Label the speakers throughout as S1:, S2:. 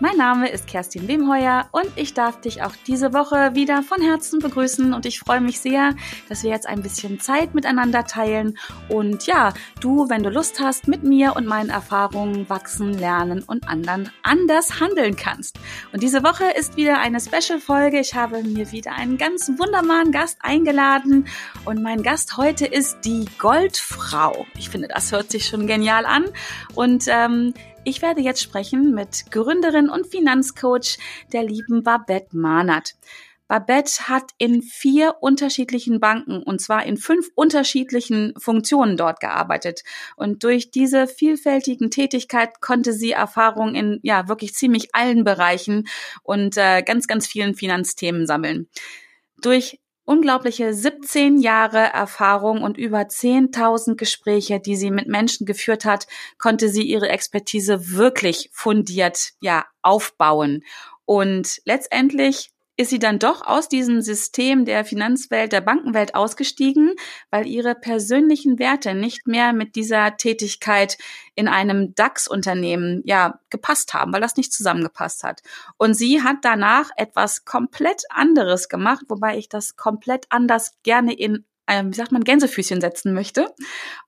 S1: Mein Name ist Kerstin Wemheuer und ich darf dich auch diese Woche wieder von Herzen begrüßen und ich freue mich sehr, dass wir jetzt ein bisschen Zeit miteinander teilen und ja, du, wenn du Lust hast, mit mir und meinen Erfahrungen wachsen, lernen und anderen anders handeln kannst. Und diese Woche ist wieder eine Special-Folge. Ich habe mir wieder einen ganz wunderbaren Gast eingeladen und mein Gast heute ist die Goldfrau. Ich finde, das hört sich schon genial an und ähm, ich werde jetzt sprechen mit Gründerin und Finanzcoach der lieben Babette Mahnert. Babette hat in vier unterschiedlichen Banken und zwar in fünf unterschiedlichen Funktionen dort gearbeitet. Und durch diese vielfältigen Tätigkeit konnte sie Erfahrung in ja wirklich ziemlich allen Bereichen und äh, ganz, ganz vielen Finanzthemen sammeln. Durch unglaubliche 17 Jahre Erfahrung und über 10.000 Gespräche, die sie mit Menschen geführt hat, konnte sie ihre Expertise wirklich fundiert, ja, aufbauen. Und letztendlich ist sie dann doch aus diesem System der Finanzwelt, der Bankenwelt ausgestiegen, weil ihre persönlichen Werte nicht mehr mit dieser Tätigkeit in einem DAX-Unternehmen ja gepasst haben, weil das nicht zusammengepasst hat. Und sie hat danach etwas komplett anderes gemacht, wobei ich das komplett anders gerne in, ähm, wie sagt man, Gänsefüßchen setzen möchte.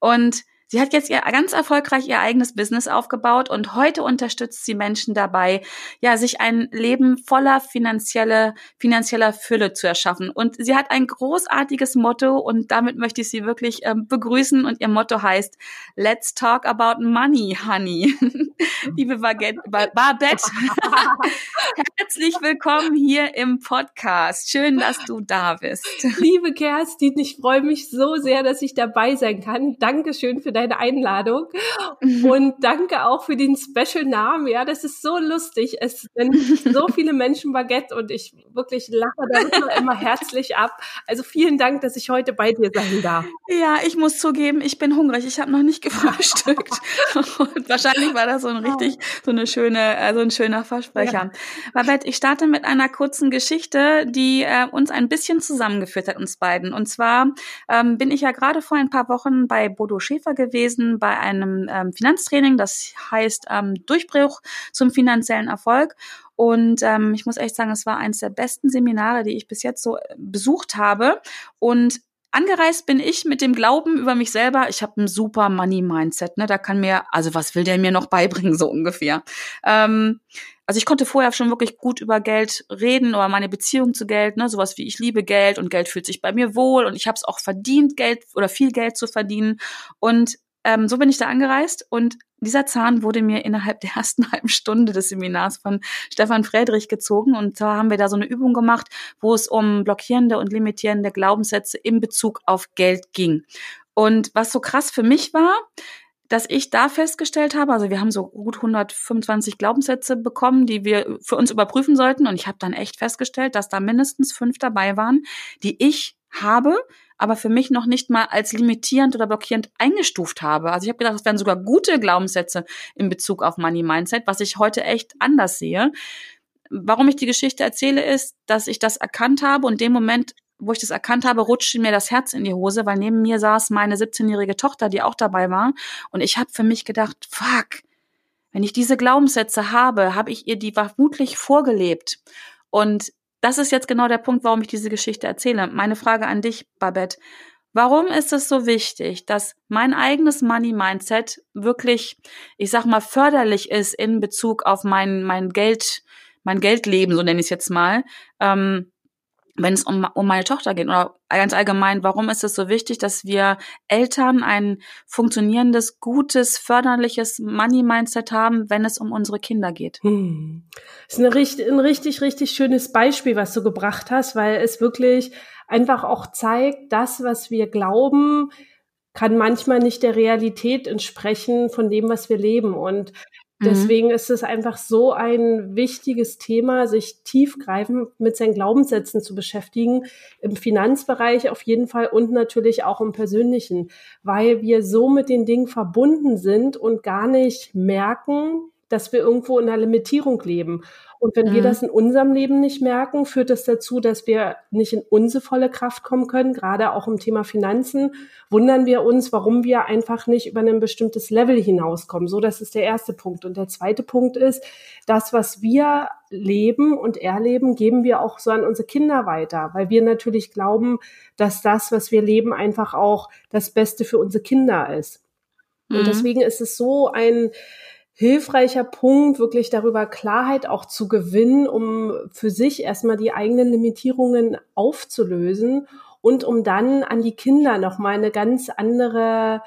S1: Und Sie hat jetzt ihr ganz erfolgreich ihr eigenes Business aufgebaut und heute unterstützt sie Menschen dabei, ja, sich ein Leben voller finanzielle, finanzieller Fülle zu erschaffen. Und sie hat ein großartiges Motto und damit möchte ich sie wirklich ähm, begrüßen und ihr Motto heißt Let's talk about money, honey. Liebe Babette, Babette herzlich willkommen hier im Podcast. Schön, dass du da bist.
S2: Liebe Kerstin, ich freue mich so sehr, dass ich dabei sein kann. Dankeschön für deine Einladung. Mhm. Und danke auch für den Special-Namen. Ja, das ist so lustig. Es sind so viele Menschen Baguette und ich wirklich lache da immer herzlich ab. Also vielen Dank, dass ich heute bei dir sein darf.
S1: Ja, ich muss zugeben, ich bin hungrig. Ich habe noch nicht gefrühstückt. und wahrscheinlich war das so ein richtig, so eine schöne, äh, so ein schöner Versprecher. Ja. Babette, ich starte mit einer kurzen Geschichte, die äh, uns ein bisschen zusammengeführt hat, uns beiden. Und zwar ähm, bin ich ja gerade vor ein paar Wochen bei Bodo Schäfer gewesen gewesen bei einem ähm, Finanztraining, das heißt ähm, Durchbruch zum finanziellen Erfolg. Und ähm, ich muss echt sagen, es war eines der besten Seminare, die ich bis jetzt so äh, besucht habe. Und Angereist bin ich mit dem Glauben über mich selber, ich habe ein super Money-Mindset, ne? Da kann mir, also was will der mir noch beibringen, so ungefähr. Ähm, also ich konnte vorher schon wirklich gut über Geld reden oder meine Beziehung zu Geld, ne, sowas wie ich liebe Geld und Geld fühlt sich bei mir wohl und ich habe es auch verdient, Geld oder viel Geld zu verdienen. Und ähm, so bin ich da angereist und dieser Zahn wurde mir innerhalb der ersten halben Stunde des Seminars von Stefan Friedrich gezogen. Und zwar haben wir da so eine Übung gemacht, wo es um blockierende und limitierende Glaubenssätze in Bezug auf Geld ging. Und was so krass für mich war, dass ich da festgestellt habe, also wir haben so gut 125 Glaubenssätze bekommen, die wir für uns überprüfen sollten. Und ich habe dann echt festgestellt, dass da mindestens fünf dabei waren, die ich habe, aber für mich noch nicht mal als limitierend oder blockierend eingestuft habe. Also ich habe gedacht, das wären sogar gute Glaubenssätze in Bezug auf Money Mindset, was ich heute echt anders sehe. Warum ich die Geschichte erzähle, ist, dass ich das erkannt habe und dem Moment, wo ich das erkannt habe, rutschte mir das Herz in die Hose, weil neben mir saß meine 17-jährige Tochter, die auch dabei war. Und ich habe für mich gedacht, fuck, wenn ich diese Glaubenssätze habe, habe ich ihr die vermutlich vorgelebt. Und das ist jetzt genau der Punkt, warum ich diese Geschichte erzähle. Meine Frage an dich, Babette. Warum ist es so wichtig, dass mein eigenes Money-Mindset wirklich, ich sag mal, förderlich ist in Bezug auf mein, mein Geld, mein Geldleben, so nenne ich es jetzt mal, ähm, wenn es um, um meine Tochter geht oder ganz allgemein, warum ist es so wichtig, dass wir Eltern ein funktionierendes, gutes, förderliches Money-Mindset haben, wenn es um unsere Kinder geht? Hm.
S2: Das ist eine, ein richtig, richtig schönes Beispiel, was du gebracht hast, weil es wirklich einfach auch zeigt, das, was wir glauben, kann manchmal nicht der Realität entsprechen von dem, was wir leben. Und. Deswegen ist es einfach so ein wichtiges Thema, sich tiefgreifend mit seinen Glaubenssätzen zu beschäftigen, im Finanzbereich auf jeden Fall und natürlich auch im persönlichen, weil wir so mit den Dingen verbunden sind und gar nicht merken, dass wir irgendwo in einer Limitierung leben. Und wenn mhm. wir das in unserem Leben nicht merken, führt das dazu, dass wir nicht in unsere volle Kraft kommen können. Gerade auch im Thema Finanzen wundern wir uns, warum wir einfach nicht über ein bestimmtes Level hinauskommen. So, das ist der erste Punkt. Und der zweite Punkt ist, das, was wir leben und erleben, geben wir auch so an unsere Kinder weiter, weil wir natürlich glauben, dass das, was wir leben, einfach auch das Beste für unsere Kinder ist. Mhm. Und deswegen ist es so ein hilfreicher Punkt, wirklich darüber Klarheit auch zu gewinnen, um für sich erstmal die eigenen Limitierungen aufzulösen und um dann an die Kinder nochmal eine ganz andere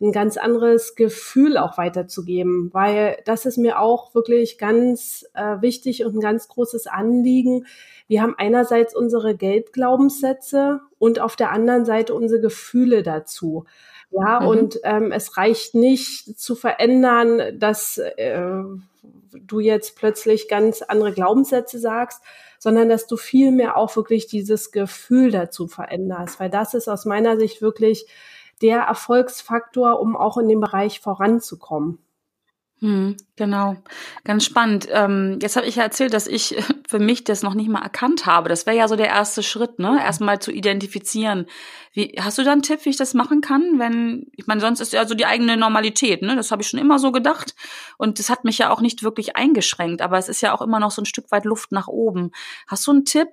S2: ein ganz anderes Gefühl auch weiterzugeben, weil das ist mir auch wirklich ganz äh, wichtig und ein ganz großes Anliegen. Wir haben einerseits unsere Geldglaubenssätze und auf der anderen Seite unsere Gefühle dazu. Ja, mhm. und ähm, es reicht nicht zu verändern, dass äh, du jetzt plötzlich ganz andere Glaubenssätze sagst, sondern dass du vielmehr auch wirklich dieses Gefühl dazu veränderst, weil das ist aus meiner Sicht wirklich der Erfolgsfaktor, um auch in dem Bereich voranzukommen.
S1: Hm, genau, ganz spannend. Ähm, jetzt habe ich ja erzählt, dass ich für mich das noch nicht mal erkannt habe. Das wäre ja so der erste Schritt, ne? Erstmal zu identifizieren. Wie, hast du da einen Tipp, wie ich das machen kann? Wenn, ich meine, sonst ist ja so die eigene Normalität, ne? Das habe ich schon immer so gedacht. Und das hat mich ja auch nicht wirklich eingeschränkt, aber es ist ja auch immer noch so ein Stück weit Luft nach oben. Hast du einen Tipp,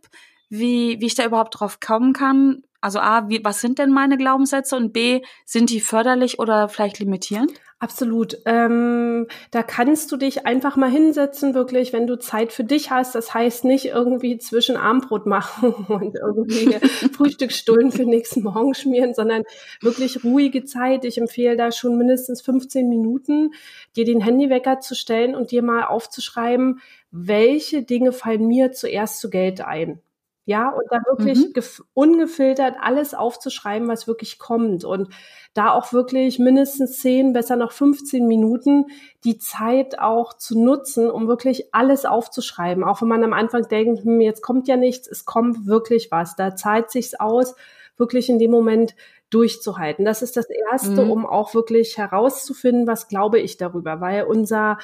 S1: wie, wie ich da überhaupt drauf kommen kann? Also A, wie, was sind denn meine Glaubenssätze? Und B, sind die förderlich oder vielleicht limitierend?
S2: Absolut. Ähm, da kannst du dich einfach mal hinsetzen, wirklich, wenn du Zeit für dich hast. Das heißt nicht irgendwie zwischen Armbrot machen und irgendwie Frühstücksstunden für nächsten Morgen schmieren, sondern wirklich ruhige Zeit. Ich empfehle da schon mindestens 15 Minuten, dir den Handywecker zu stellen und dir mal aufzuschreiben, welche Dinge fallen mir zuerst zu Geld ein. Ja, und da wirklich mhm. ungefiltert alles aufzuschreiben, was wirklich kommt. Und da auch wirklich mindestens 10, besser noch 15 Minuten die Zeit auch zu nutzen, um wirklich alles aufzuschreiben. Auch wenn man am Anfang denkt, hm, jetzt kommt ja nichts, es kommt wirklich was. Da zahlt sich's aus, wirklich in dem Moment durchzuhalten. Das ist das Erste, mhm. um auch wirklich herauszufinden, was glaube ich darüber, weil unser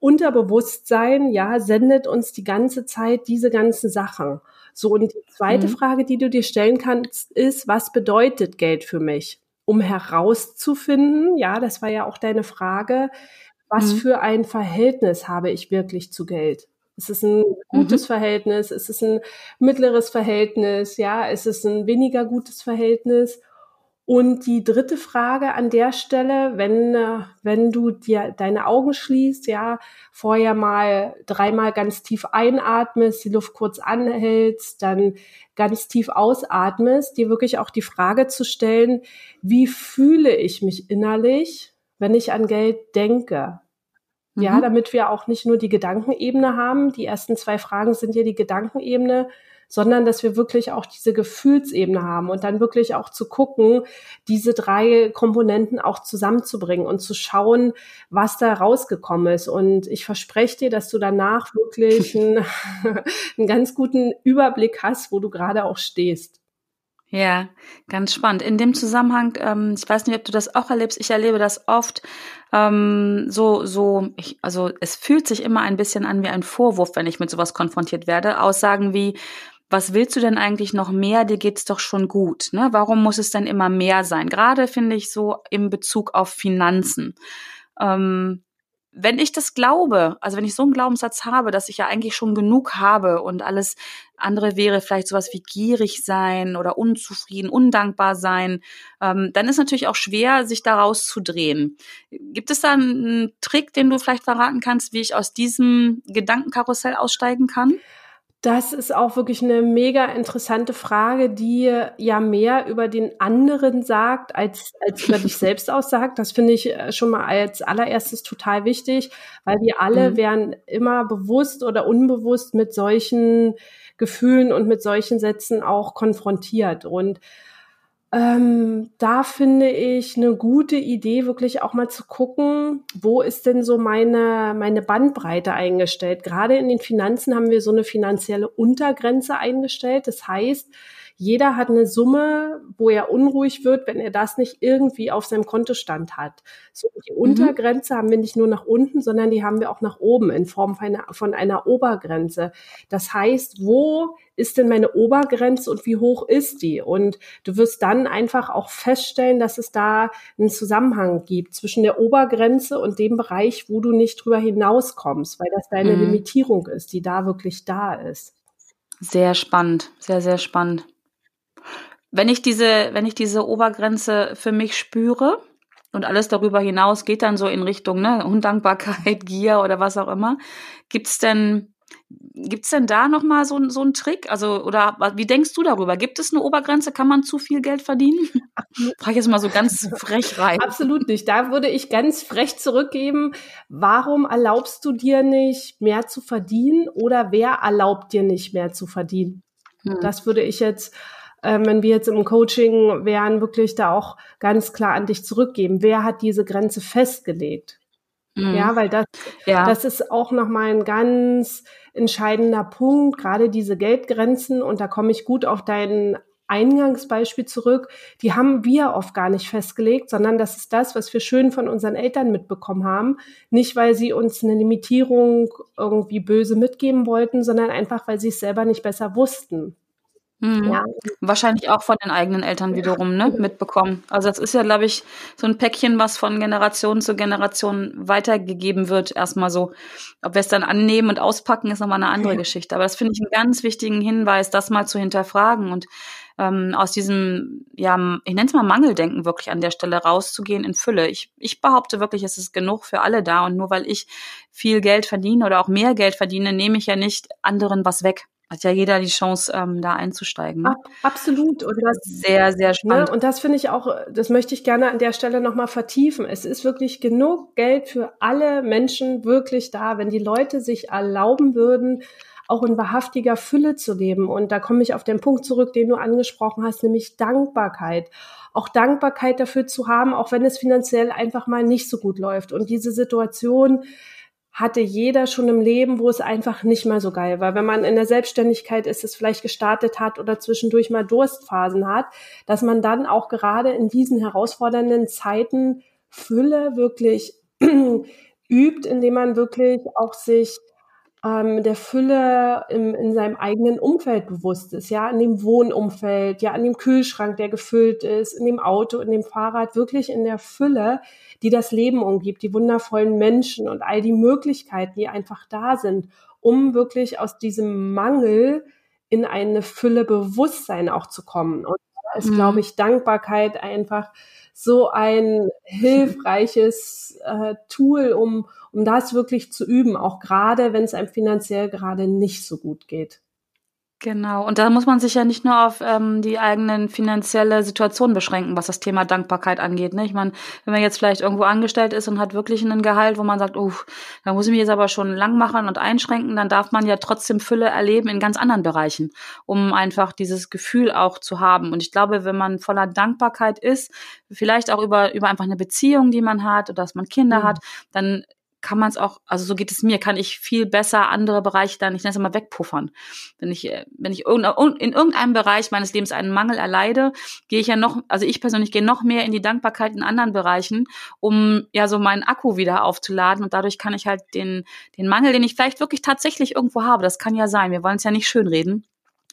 S2: Unterbewusstsein, ja, sendet uns die ganze Zeit diese ganzen Sachen. So, und die zweite mhm. Frage, die du dir stellen kannst, ist, was bedeutet Geld für mich? Um herauszufinden, ja, das war ja auch deine Frage, was mhm. für ein Verhältnis habe ich wirklich zu Geld? Ist es ein gutes mhm. Verhältnis? Ist es ein mittleres Verhältnis? Ja, ist es ein weniger gutes Verhältnis? Und die dritte Frage an der Stelle, wenn, äh, wenn du dir deine Augen schließt, ja, vorher mal dreimal ganz tief einatmest, die Luft kurz anhältst, dann ganz tief ausatmest, dir wirklich auch die Frage zu stellen, wie fühle ich mich innerlich, wenn ich an Geld denke? Ja, mhm. damit wir auch nicht nur die Gedankenebene haben. Die ersten zwei Fragen sind ja die Gedankenebene sondern dass wir wirklich auch diese Gefühlsebene haben und dann wirklich auch zu gucken, diese drei Komponenten auch zusammenzubringen und zu schauen, was da rausgekommen ist. Und ich verspreche dir, dass du danach wirklich einen, einen ganz guten Überblick hast, wo du gerade auch stehst.
S1: Ja, ganz spannend. In dem Zusammenhang, ähm, ich weiß nicht, ob du das auch erlebst, ich erlebe das oft ähm, so, so, ich, also es fühlt sich immer ein bisschen an wie ein Vorwurf, wenn ich mit sowas konfrontiert werde. Aussagen wie, was willst du denn eigentlich noch mehr? Dir geht's doch schon gut. Ne? Warum muss es denn immer mehr sein? Gerade finde ich so im Bezug auf Finanzen. Ähm, wenn ich das glaube, also wenn ich so einen Glaubenssatz habe, dass ich ja eigentlich schon genug habe und alles andere wäre vielleicht sowas wie gierig sein oder unzufrieden, undankbar sein, ähm, dann ist natürlich auch schwer, sich daraus zu drehen. Gibt es da einen Trick, den du vielleicht verraten kannst, wie ich aus diesem Gedankenkarussell aussteigen kann?
S2: Das ist auch wirklich eine mega interessante Frage, die ja mehr über den anderen sagt, als, als über dich selbst aussagt. Das finde ich äh, schon mal als allererstes total wichtig, weil wir alle mhm. werden immer bewusst oder unbewusst mit solchen Gefühlen und mit solchen Sätzen auch konfrontiert. Und ähm, da finde ich eine gute Idee, wirklich auch mal zu gucken, wo ist denn so meine, meine Bandbreite eingestellt. Gerade in den Finanzen haben wir so eine finanzielle Untergrenze eingestellt. Das heißt, jeder hat eine Summe, wo er unruhig wird, wenn er das nicht irgendwie auf seinem Kontostand hat. So, die mhm. Untergrenze haben wir nicht nur nach unten, sondern die haben wir auch nach oben in Form von einer, von einer Obergrenze. Das heißt, wo ist denn meine Obergrenze und wie hoch ist die? Und du wirst dann einfach auch feststellen, dass es da einen Zusammenhang gibt zwischen der Obergrenze und dem Bereich, wo du nicht drüber hinauskommst, weil das deine mhm. Limitierung ist, die da wirklich da ist.
S1: Sehr spannend, sehr, sehr spannend. Wenn ich diese, wenn ich diese Obergrenze für mich spüre und alles darüber hinaus geht dann so in Richtung ne, Undankbarkeit, Gier oder was auch immer, gibt's denn Gibt's denn da noch mal so, so einen Trick? Also oder wie denkst du darüber? Gibt es eine Obergrenze? Kann man zu viel Geld verdienen? Frage ich jetzt mal so ganz frech rein.
S2: Absolut nicht. Da würde ich ganz frech zurückgeben. Warum erlaubst du dir nicht mehr zu verdienen oder wer erlaubt dir nicht mehr zu verdienen? Hm. Das würde ich jetzt ähm, wenn wir jetzt im Coaching wären, wirklich da auch ganz klar an dich zurückgeben. Wer hat diese Grenze festgelegt? Mhm. Ja, weil das, ja. das ist auch nochmal ein ganz entscheidender Punkt, gerade diese Geldgrenzen. Und da komme ich gut auf dein Eingangsbeispiel zurück. Die haben wir oft gar nicht festgelegt, sondern das ist das, was wir schön von unseren Eltern mitbekommen haben. Nicht, weil sie uns eine Limitierung irgendwie böse mitgeben wollten, sondern einfach, weil sie es selber nicht besser wussten.
S1: Mhm. Ja. Wahrscheinlich auch von den eigenen Eltern wiederum ne, mitbekommen. Also das ist ja, glaube ich, so ein Päckchen, was von Generation zu Generation weitergegeben wird. Erstmal so, ob wir es dann annehmen und auspacken, ist nochmal eine andere ja. Geschichte. Aber das finde ich einen ganz wichtigen Hinweis, das mal zu hinterfragen und ähm, aus diesem, ja, ich nenne es mal Mangeldenken wirklich an der Stelle rauszugehen in Fülle. Ich, ich behaupte wirklich, es ist genug für alle da und nur weil ich viel Geld verdiene oder auch mehr Geld verdiene, nehme ich ja nicht anderen was weg hat ja jeder die Chance, ähm, da einzusteigen. Ne?
S2: Absolut. Und das sehr, sehr ne, spannend. Ne? Und das finde ich auch, das möchte ich gerne an der Stelle nochmal vertiefen. Es ist wirklich genug Geld für alle Menschen wirklich da, wenn die Leute sich erlauben würden, auch in wahrhaftiger Fülle zu leben. Und da komme ich auf den Punkt zurück, den du angesprochen hast, nämlich Dankbarkeit. Auch Dankbarkeit dafür zu haben, auch wenn es finanziell einfach mal nicht so gut läuft. Und diese Situation, hatte jeder schon im Leben, wo es einfach nicht mal so geil war. Wenn man in der Selbstständigkeit ist, es vielleicht gestartet hat oder zwischendurch mal Durstphasen hat, dass man dann auch gerade in diesen herausfordernden Zeiten Fülle wirklich übt, indem man wirklich auch sich ähm, der Fülle im, in seinem eigenen Umfeld bewusst ist, ja, in dem Wohnumfeld, ja, an dem Kühlschrank, der gefüllt ist, in dem Auto, in dem Fahrrad, wirklich in der Fülle, die das Leben umgibt, die wundervollen Menschen und all die Möglichkeiten, die einfach da sind, um wirklich aus diesem Mangel in eine Fülle Bewusstsein auch zu kommen. Und da ist, mhm. glaube ich, Dankbarkeit einfach so ein hilfreiches äh, Tool, um, um das wirklich zu üben, auch gerade wenn es einem finanziell gerade nicht so gut geht.
S1: Genau, und da muss man sich ja nicht nur auf ähm, die eigenen finanzielle Situation beschränken, was das Thema Dankbarkeit angeht. Ne? Ich meine, wenn man jetzt vielleicht irgendwo angestellt ist und hat wirklich einen Gehalt, wo man sagt, oh, da muss ich mich jetzt aber schon lang machen und einschränken, dann darf man ja trotzdem Fülle erleben in ganz anderen Bereichen, um einfach dieses Gefühl auch zu haben. Und ich glaube, wenn man voller Dankbarkeit ist, vielleicht auch über, über einfach eine Beziehung, die man hat oder dass man Kinder mhm. hat, dann kann man es auch, also so geht es mir, kann ich viel besser andere Bereiche dann, ich nenne es mal wegpuffern. Wenn ich, äh, wenn ich in irgendeinem Bereich meines Lebens einen Mangel erleide, gehe ich ja noch, also ich persönlich gehe noch mehr in die Dankbarkeit in anderen Bereichen, um ja so meinen Akku wieder aufzuladen und dadurch kann ich halt den, den Mangel, den ich vielleicht wirklich tatsächlich irgendwo habe, das kann ja sein, wir wollen es ja nicht schönreden,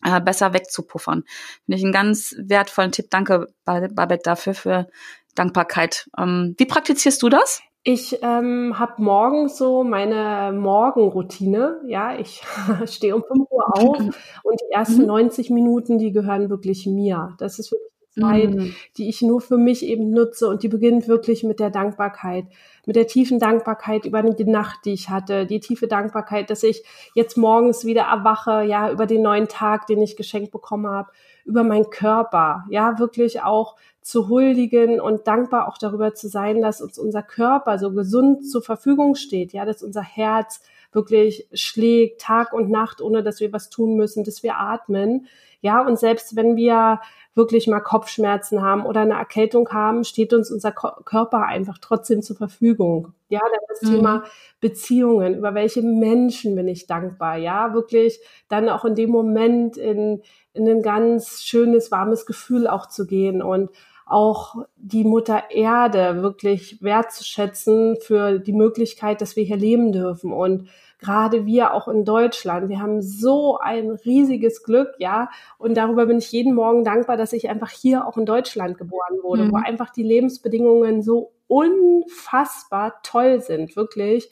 S1: äh, besser wegzupuffern. Finde ich einen ganz wertvollen Tipp. Danke, Babette, dafür, für Dankbarkeit. Ähm, wie praktizierst du das?
S2: Ich ähm, habe morgens so meine Morgenroutine. Ja, ich stehe um 5 Uhr auf und die ersten mhm. 90 Minuten, die gehören wirklich mir. Das ist wirklich die Zeit, mhm. die ich nur für mich eben nutze und die beginnt wirklich mit der Dankbarkeit, mit der tiefen Dankbarkeit über die Nacht, die ich hatte, die tiefe Dankbarkeit, dass ich jetzt morgens wieder erwache, ja, über den neuen Tag, den ich geschenkt bekommen habe, über meinen Körper, ja, wirklich auch zu huldigen und dankbar auch darüber zu sein, dass uns unser Körper so gesund zur Verfügung steht, ja, dass unser Herz wirklich schlägt Tag und Nacht, ohne dass wir was tun müssen, dass wir atmen. Ja, und selbst wenn wir wirklich mal Kopfschmerzen haben oder eine Erkältung haben, steht uns unser Körper einfach trotzdem zur Verfügung. Ja, dann das mhm. Thema Beziehungen, über welche Menschen bin ich dankbar? Ja, wirklich dann auch in dem Moment in, in ein ganz schönes, warmes Gefühl auch zu gehen und auch die Mutter Erde wirklich wertzuschätzen für die Möglichkeit, dass wir hier leben dürfen und gerade wir auch in Deutschland. Wir haben so ein riesiges Glück, ja. Und darüber bin ich jeden Morgen dankbar, dass ich einfach hier auch in Deutschland geboren wurde, mhm. wo einfach die Lebensbedingungen so unfassbar toll sind, wirklich.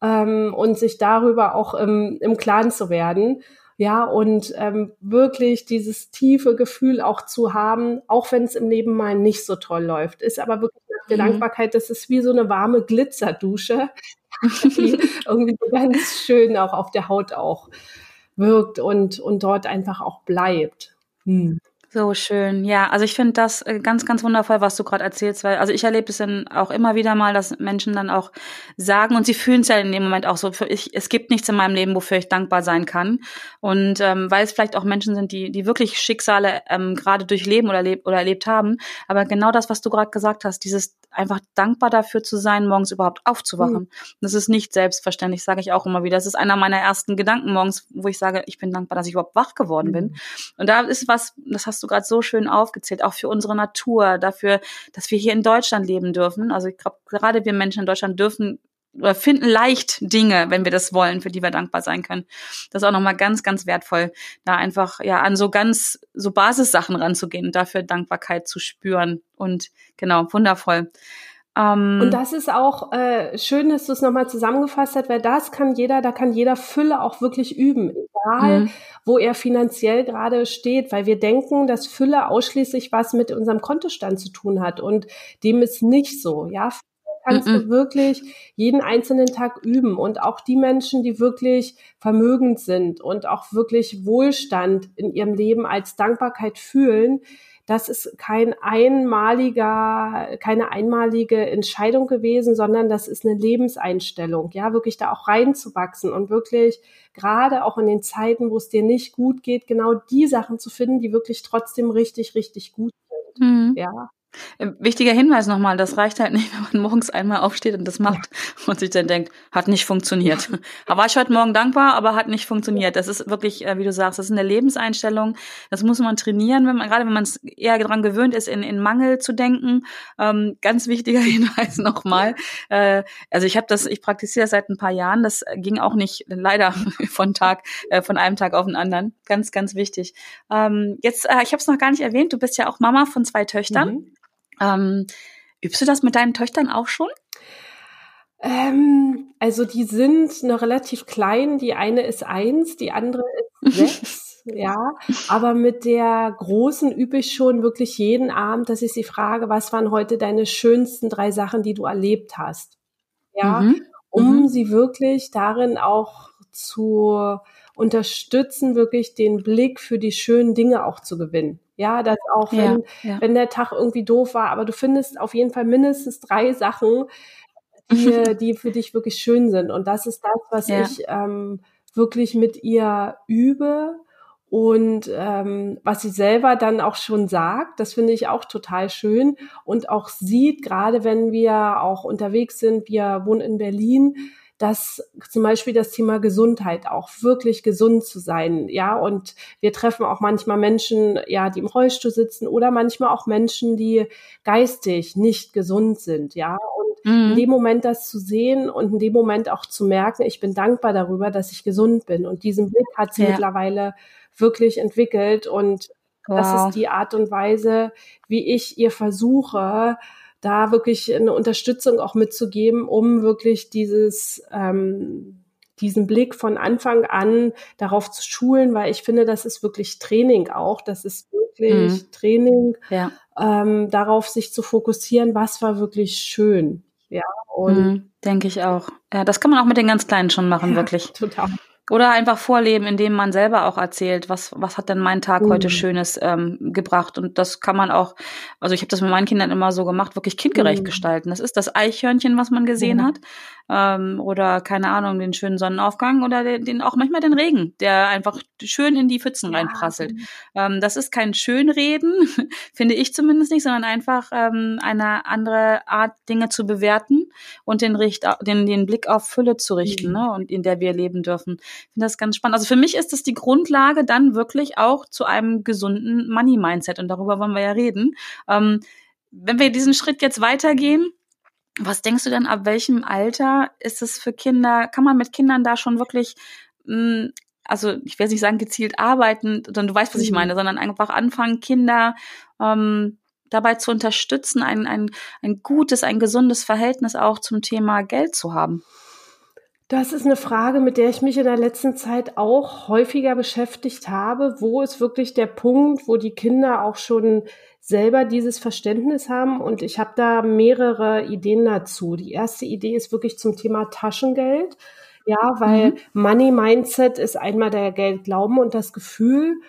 S2: Ähm, und sich darüber auch im, im Klaren zu werden. Ja, und ähm, wirklich dieses tiefe Gefühl auch zu haben, auch wenn es im Leben mal nicht so toll läuft, ist aber wirklich eine mhm. Dankbarkeit, das ist wie so eine warme Glitzerdusche, die irgendwie so ganz schön auch auf der Haut auch wirkt und, und dort einfach auch bleibt. Hm.
S1: So schön. Ja, also ich finde das äh, ganz, ganz wundervoll, was du gerade erzählst, weil, also ich erlebe es dann auch immer wieder mal, dass Menschen dann auch sagen, und sie fühlen es ja in dem Moment auch so, für ich, es gibt nichts in meinem Leben, wofür ich dankbar sein kann. Und ähm, weil es vielleicht auch Menschen sind, die, die wirklich Schicksale ähm, gerade durchleben oder, erlebt oder erlebt haben. Aber genau das, was du gerade gesagt hast, dieses einfach dankbar dafür zu sein, morgens überhaupt aufzuwachen. Mhm. Das ist nicht selbstverständlich, sage ich auch immer wieder. Das ist einer meiner ersten Gedanken morgens, wo ich sage, ich bin dankbar, dass ich überhaupt wach geworden mhm. bin. Und da ist was, das hast du gerade so schön aufgezählt, auch für unsere Natur, dafür, dass wir hier in Deutschland leben dürfen. Also ich glaube, gerade wir Menschen in Deutschland dürfen oder finden leicht Dinge, wenn wir das wollen, für die wir dankbar sein können. Das ist auch nochmal ganz, ganz wertvoll, da einfach ja an so ganz so Basissachen ranzugehen und dafür Dankbarkeit zu spüren. Und genau, wundervoll.
S2: Ähm, und das ist auch äh, schön, dass du es nochmal zusammengefasst hast, weil das kann jeder, da kann jeder Fülle auch wirklich üben, egal mhm. wo er finanziell gerade steht, weil wir denken, dass Fülle ausschließlich was mit unserem Kontostand zu tun hat und dem ist nicht so. Ja, kannst du wirklich jeden einzelnen Tag üben. Und auch die Menschen, die wirklich vermögend sind und auch wirklich Wohlstand in ihrem Leben als Dankbarkeit fühlen, das ist kein einmaliger, keine einmalige Entscheidung gewesen, sondern das ist eine Lebenseinstellung, ja, wirklich da auch reinzuwachsen und wirklich gerade auch in den Zeiten, wo es dir nicht gut geht, genau die Sachen zu finden, die wirklich trotzdem richtig, richtig gut sind. Mhm. Ja.
S1: Äh, wichtiger Hinweis nochmal, das reicht halt nicht, wenn man morgens einmal aufsteht und das macht und sich dann denkt, hat nicht funktioniert. Da war ich heute Morgen dankbar, aber hat nicht funktioniert. Das ist wirklich, äh, wie du sagst, das ist eine Lebenseinstellung. Das muss man trainieren, wenn man, gerade wenn man es eher daran gewöhnt ist, in, in Mangel zu denken. Ähm, ganz wichtiger Hinweis nochmal. Äh, also ich habe das, ich praktiziere das seit ein paar Jahren. Das ging auch nicht leider von Tag, äh, von einem Tag auf den anderen. Ganz, ganz wichtig. Ähm, jetzt, äh, ich habe es noch gar nicht erwähnt, du bist ja auch Mama von zwei Töchtern. Mhm. Ähm, übst du das mit deinen Töchtern auch schon?
S2: Ähm, also die sind noch relativ klein. Die eine ist eins, die andere ist sechs. ja, aber mit der großen übe ich schon wirklich jeden Abend, dass ich sie frage, was waren heute deine schönsten drei Sachen, die du erlebt hast? Ja, mhm. um mhm. sie wirklich darin auch zu unterstützen, wirklich den Blick für die schönen Dinge auch zu gewinnen. Ja, dass auch wenn, ja, ja. wenn der Tag irgendwie doof war, aber du findest auf jeden Fall mindestens drei Sachen, die, die für dich wirklich schön sind. Und das ist das, was ja. ich ähm, wirklich mit ihr übe und ähm, was sie selber dann auch schon sagt, das finde ich auch total schön und auch sieht, gerade wenn wir auch unterwegs sind, wir wohnen in Berlin, dass zum Beispiel das Thema Gesundheit auch wirklich gesund zu sein, ja, und wir treffen auch manchmal Menschen, ja, die im Rollstuhl sitzen oder manchmal auch Menschen, die geistig nicht gesund sind, ja, und mhm. in dem Moment das zu sehen und in dem Moment auch zu merken, ich bin dankbar darüber, dass ich gesund bin und diesen Blick hat sie ja. mittlerweile wirklich entwickelt und wow. das ist die Art und Weise, wie ich ihr versuche, da wirklich eine Unterstützung auch mitzugeben, um wirklich dieses ähm, diesen Blick von Anfang an darauf zu schulen, weil ich finde, das ist wirklich Training auch. Das ist wirklich mhm. Training, ja. ähm, darauf sich zu fokussieren, was war wirklich schön. Ja,
S1: und mhm, denke ich auch. Ja, das kann man auch mit den ganz Kleinen schon machen, ja, wirklich.
S2: Total.
S1: Oder einfach vorleben, indem man selber auch erzählt, was, was hat denn mein Tag mhm. heute Schönes ähm, gebracht. Und das kann man auch, also ich habe das mit meinen Kindern immer so gemacht, wirklich kindgerecht mhm. gestalten. Das ist das Eichhörnchen, was man gesehen mhm. hat. Ähm, oder keine Ahnung, den schönen Sonnenaufgang oder den, den auch manchmal den Regen, der einfach schön in die Pfützen ja. reinprasselt. Ähm, das ist kein Schönreden, finde ich zumindest nicht, sondern einfach ähm, eine andere Art, Dinge zu bewerten und den, Richt, den, den Blick auf Fülle zu richten, mhm. ne, und in der wir leben dürfen finde das ganz spannend. Also für mich ist das die Grundlage dann wirklich auch zu einem gesunden Money-Mindset und darüber wollen wir ja reden. Ähm, wenn wir diesen Schritt jetzt weitergehen, was denkst du denn, ab welchem Alter ist es für Kinder, kann man mit Kindern da schon wirklich, mh, hm, also ich will nicht sagen gezielt arbeiten, sondern du weißt, was ich mhm. meine, sondern einfach anfangen, Kinder ähm, dabei zu unterstützen, ein, ein, ein gutes, ein gesundes Verhältnis auch zum Thema Geld zu haben?
S2: Das ist eine Frage, mit der ich mich in der letzten Zeit auch häufiger beschäftigt habe. Wo ist wirklich der Punkt, wo die Kinder auch schon selber dieses Verständnis haben? Und ich habe da mehrere Ideen dazu. Die erste Idee ist wirklich zum Thema Taschengeld. Ja, weil mhm. Money Mindset ist einmal der Geldglauben und das Gefühl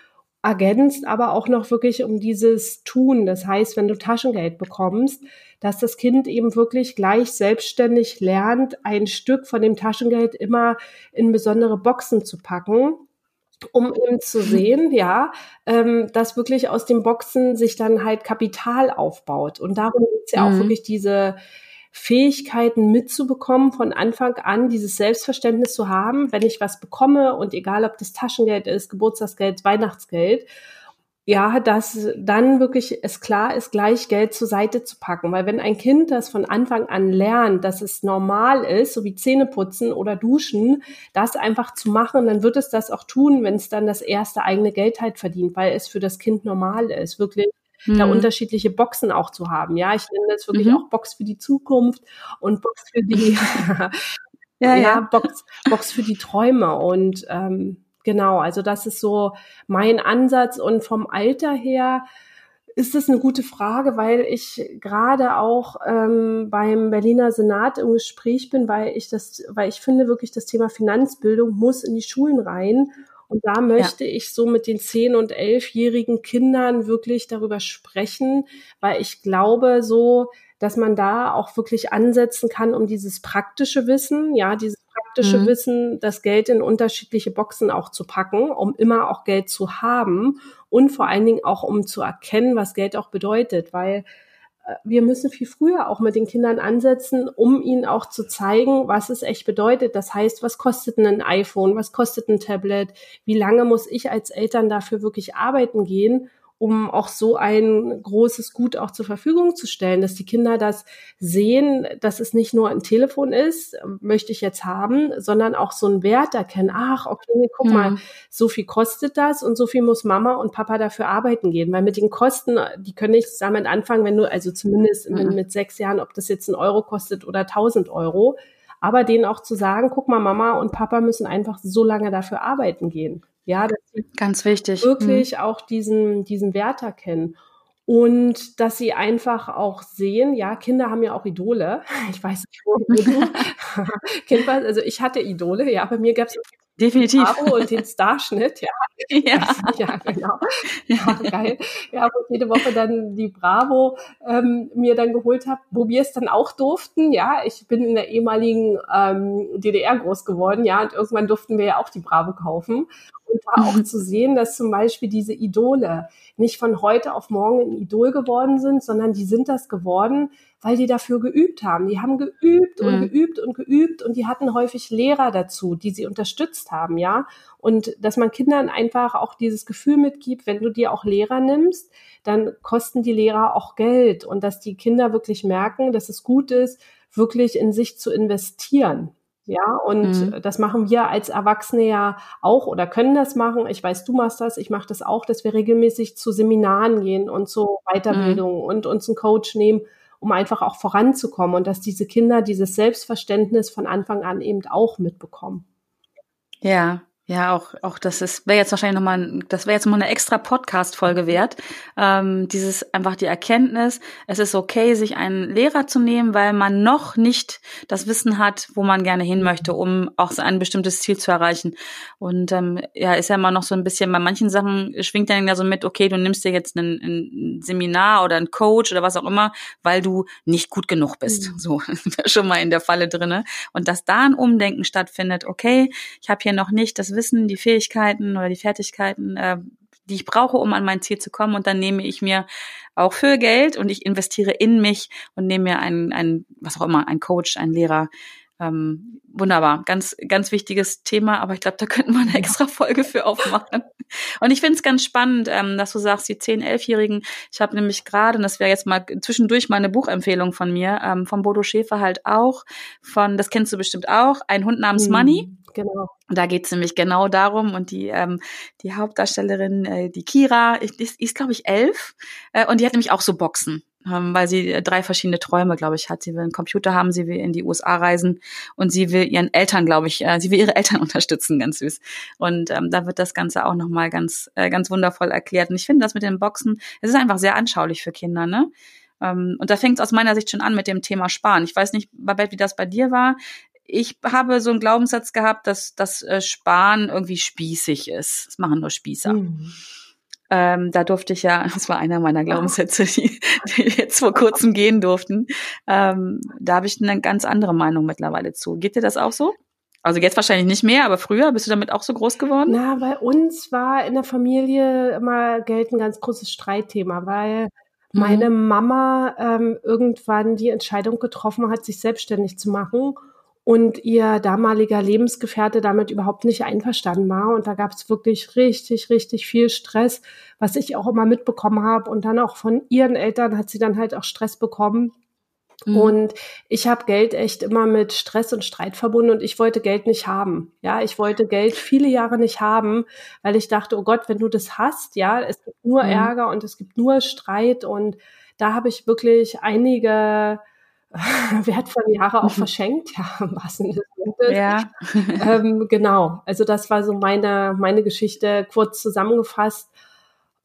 S2: ergänzt aber auch noch wirklich um dieses Tun. Das heißt, wenn du Taschengeld bekommst, dass das Kind eben wirklich gleich selbstständig lernt, ein Stück von dem Taschengeld immer in besondere Boxen zu packen um eben zu sehen, ja, ähm, dass wirklich aus den Boxen sich dann halt Kapital aufbaut. Und darum geht's ja mhm. auch wirklich diese Fähigkeiten mitzubekommen, von Anfang an dieses Selbstverständnis zu haben, wenn ich was bekomme und egal ob das Taschengeld ist, Geburtstagsgeld, Weihnachtsgeld, ja, dass dann wirklich es klar ist, gleich Geld zur Seite zu packen. Weil wenn ein Kind das von Anfang an lernt, dass es normal ist, so wie Zähne putzen oder duschen, das einfach zu machen, dann wird es das auch tun, wenn es dann das erste eigene Geld halt verdient, weil es für das Kind normal ist, wirklich mhm. da unterschiedliche Boxen auch zu haben. Ja, ich nenne das wirklich mhm. auch Box für die Zukunft und Box für die, ja, ja, ja, Box, Box für die Träume und ähm, genau, also das ist so mein Ansatz und vom Alter her ist das eine gute Frage, weil ich gerade auch ähm, beim Berliner Senat im Gespräch bin, weil ich das, weil ich finde wirklich das Thema Finanzbildung muss in die Schulen rein und da möchte ja. ich so mit den zehn- und elfjährigen Kindern wirklich darüber sprechen, weil ich glaube so, dass man da auch wirklich ansetzen kann, um dieses praktische Wissen, ja, dieses praktische mhm. Wissen, das Geld in unterschiedliche Boxen auch zu packen, um immer auch Geld zu haben und vor allen Dingen auch um zu erkennen, was Geld auch bedeutet, weil wir müssen viel früher auch mit den Kindern ansetzen, um ihnen auch zu zeigen, was es echt bedeutet. Das heißt, was kostet ein iPhone, was kostet ein Tablet, wie lange muss ich als Eltern dafür wirklich arbeiten gehen um auch so ein großes Gut auch zur Verfügung zu stellen, dass die Kinder das sehen, dass es nicht nur ein Telefon ist, möchte ich jetzt haben, sondern auch so einen Wert erkennen. Ach, okay, guck mhm. mal, so viel kostet das und so viel muss Mama und Papa dafür arbeiten gehen, weil mit den Kosten, die können nicht damit anfangen, wenn du, also zumindest mhm. mit sechs Jahren, ob das jetzt ein Euro kostet oder tausend Euro, aber denen auch zu sagen, guck mal, Mama und Papa müssen einfach so lange dafür arbeiten gehen. Ja, dass sie
S1: ganz wichtig
S2: wirklich mhm. auch diesen diesen Wert erkennen und dass sie einfach auch sehen, ja, Kinder haben ja auch Idole. Ich weiß nicht, wo du also ich hatte Idole, ja, bei mir gab es
S1: Definitiv.
S2: Bravo und den Starschnitt, ja. Ja. ja, genau. Ja, geil. Ja, wo ich jede Woche dann die Bravo ähm, mir dann geholt habe, wo wir es dann auch durften. Ja, ich bin in der ehemaligen ähm, DDR groß geworden, ja, und irgendwann durften wir ja auch die Bravo kaufen. Und da auch mhm. zu sehen, dass zum Beispiel diese Idole nicht von heute auf morgen ein Idol geworden sind, sondern die sind das geworden, weil die dafür geübt haben. Die haben geübt und mhm. geübt und geübt und die hatten häufig Lehrer dazu, die sie unterstützt haben, ja. Und dass man Kindern einfach auch dieses Gefühl mitgibt, wenn du dir auch Lehrer nimmst, dann kosten die Lehrer auch Geld und dass die Kinder wirklich merken, dass es gut ist, wirklich in sich zu investieren. Ja, und mhm. das machen wir als Erwachsene ja auch oder können das machen. Ich weiß, du machst das, ich mache das auch, dass wir regelmäßig zu Seminaren gehen und zu Weiterbildung mhm. und uns einen Coach nehmen, um einfach auch voranzukommen und dass diese Kinder dieses Selbstverständnis von Anfang an eben auch mitbekommen.
S1: Ja, Ja, auch, auch das ist, wäre jetzt wahrscheinlich nochmal, das wäre jetzt mal eine extra Podcast-Folge wert. Ähm, dieses einfach die Erkenntnis, es ist okay, sich einen Lehrer zu nehmen, weil man noch nicht das Wissen hat, wo man gerne hin möchte, um auch so ein bestimmtes Ziel zu erreichen. Und ähm, ja, ist ja immer noch so ein bisschen, bei manchen Sachen schwingt dann ja so mit, okay, du nimmst dir jetzt ein, ein Seminar oder ein Coach oder was auch immer, weil du nicht gut genug bist. Mhm. So, schon mal in der Falle drinne. Und dass da ein Umdenken stattfindet, okay, ich habe hier noch nicht das Wissen, die Fähigkeiten oder die Fertigkeiten, äh, die ich brauche, um an mein Ziel zu kommen. Und dann nehme ich mir auch für Geld und ich investiere in mich und nehme mir einen, einen was auch immer, einen Coach, einen Lehrer, ähm, wunderbar, ganz, ganz wichtiges Thema, aber ich glaube, da könnten wir eine extra Folge für aufmachen. Und ich finde es ganz spannend, ähm, dass du sagst, die 10-, 11-Jährigen, ich habe nämlich gerade, und das wäre jetzt mal zwischendurch mal eine Buchempfehlung von mir, ähm, von Bodo Schäfer halt auch, von, das kennst du bestimmt auch, ein Hund namens hm, Money. Genau. Da geht es nämlich genau darum und die ähm, die Hauptdarstellerin, äh, die Kira, ist, ist, ist glaube ich elf äh, und die hat nämlich auch so Boxen weil sie äh, drei verschiedene Träume, glaube ich, hat. Sie will einen Computer haben, sie will in die USA reisen und sie will ihren Eltern, glaube ich, äh, sie will ihre Eltern unterstützen, ganz süß. Und ähm, da wird das Ganze auch nochmal ganz, äh, ganz wundervoll erklärt. Und ich finde das mit den Boxen, es ist einfach sehr anschaulich für Kinder, ne? Ähm, und da fängt es aus meiner Sicht schon an mit dem Thema Sparen. Ich weiß nicht, Babette, wie das bei dir war ich habe so einen Glaubenssatz gehabt, dass das äh, Sparen irgendwie spießig ist. Das machen nur Spießer. Mhm. Ähm, da durfte ich ja, das war einer meiner Glaubenssätze, die, die jetzt vor kurzem gehen durften. Ähm, da habe ich eine ganz andere Meinung mittlerweile zu. Geht dir das auch so? Also jetzt wahrscheinlich nicht mehr, aber früher bist du damit auch so groß geworden?
S2: Na, bei uns war in der Familie immer Geld ein ganz großes Streitthema, weil mhm. meine Mama ähm, irgendwann die Entscheidung getroffen hat, sich selbstständig zu machen und ihr damaliger Lebensgefährte damit überhaupt nicht einverstanden war. Und da gab es wirklich richtig, richtig viel Stress, was ich auch immer mitbekommen habe. Und dann auch von ihren Eltern hat sie dann halt auch Stress bekommen. Mhm. Und ich habe Geld echt immer mit Stress und Streit verbunden und ich wollte Geld nicht haben. Ja, ich wollte Geld viele Jahre nicht haben, weil ich dachte, oh Gott, wenn du das hast, ja, es gibt nur mhm. Ärger und es gibt nur Streit und da habe ich wirklich einige wertvolle Jahre auch mhm. verschenkt, ja, im wahrsten Sinne Ja. ähm, genau, also das war so meine, meine Geschichte kurz zusammengefasst,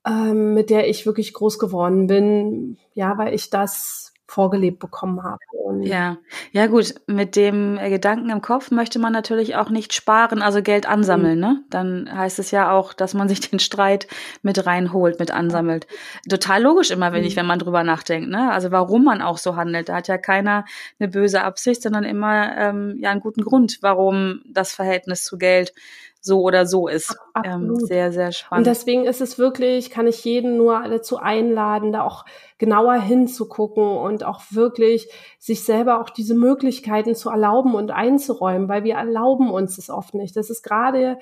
S2: ähm, mit der ich wirklich groß geworden bin, ja, weil ich das vorgelebt bekommen habe.
S1: Und ja, ja gut, mit dem äh, Gedanken im Kopf möchte man natürlich auch nicht sparen, also Geld ansammeln, mhm. ne? Dann heißt es ja auch, dass man sich den Streit mit reinholt, mit ansammelt. Total logisch immer, wenn mhm. ich, wenn man drüber nachdenkt, ne? Also warum man auch so handelt. Da hat ja keiner eine böse Absicht, sondern immer ähm, ja einen guten Grund, warum das Verhältnis zu Geld so oder so ist. Ähm, sehr, sehr spannend.
S2: Und deswegen ist es wirklich, kann ich jeden nur dazu einladen, da auch genauer hinzugucken und auch wirklich sich selber auch diese Möglichkeiten zu erlauben und einzuräumen, weil wir erlauben uns es oft nicht. Das ist gerade,